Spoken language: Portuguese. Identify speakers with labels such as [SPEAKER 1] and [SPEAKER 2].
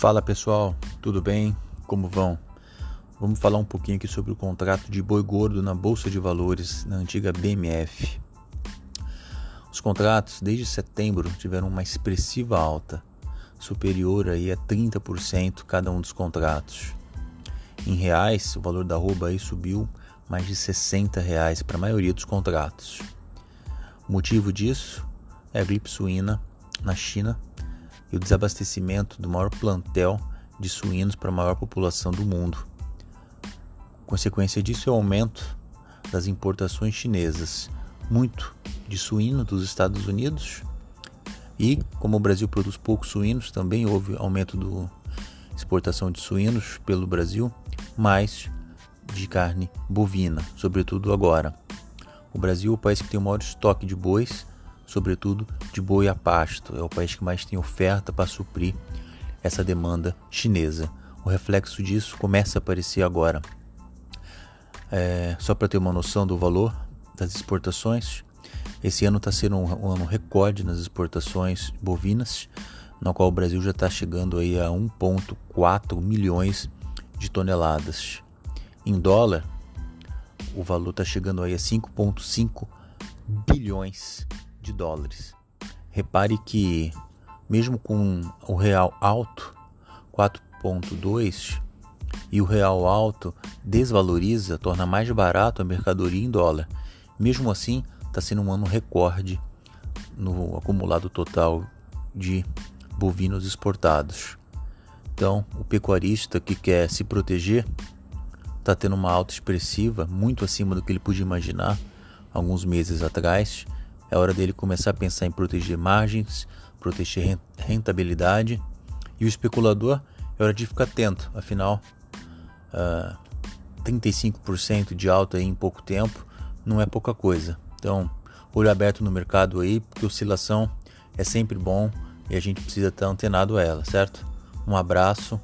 [SPEAKER 1] Fala pessoal, tudo bem? Como vão? Vamos falar um pouquinho aqui sobre o contrato de boi gordo na Bolsa de Valores na antiga BMF. Os contratos desde setembro tiveram uma expressiva alta, superior aí a 30% cada um dos contratos. Em reais, o valor da arroba aí subiu mais de 60 reais para a maioria dos contratos. O motivo disso é a gripe suína na China e o desabastecimento do maior plantel de suínos para a maior população do mundo. Consequência disso é o aumento das importações chinesas, muito de suíno dos Estados Unidos e, como o Brasil produz poucos suínos, também houve aumento da exportação de suínos pelo Brasil, mais de carne bovina, sobretudo agora. O Brasil é o país que tem o maior estoque de bois sobretudo de boi a pasto. É o país que mais tem oferta para suprir essa demanda chinesa. O reflexo disso começa a aparecer agora. É, só para ter uma noção do valor das exportações, esse ano está sendo um, um, ano recorde nas exportações bovinas, no qual o Brasil já está chegando aí a 1,4 milhões de toneladas. Em dólar, o valor está chegando aí a 5,5 bilhões de dólares. Repare que, mesmo com o real alto, 4,2, e o real alto desvaloriza, torna mais barato a mercadoria em dólar. Mesmo assim, está sendo um ano recorde no acumulado total de bovinos exportados. Então, o pecuarista que quer se proteger está tendo uma alta expressiva, muito acima do que ele podia imaginar alguns meses atrás. É hora dele começar a pensar em proteger margens, proteger rentabilidade. E o especulador é hora de ficar atento, afinal, uh, ah, 35% de alta em pouco tempo não é pouca coisa. Então, olho aberto no mercado aí, porque oscilação é sempre bom e a gente precisa estar antenado a ela, certo? Um abraço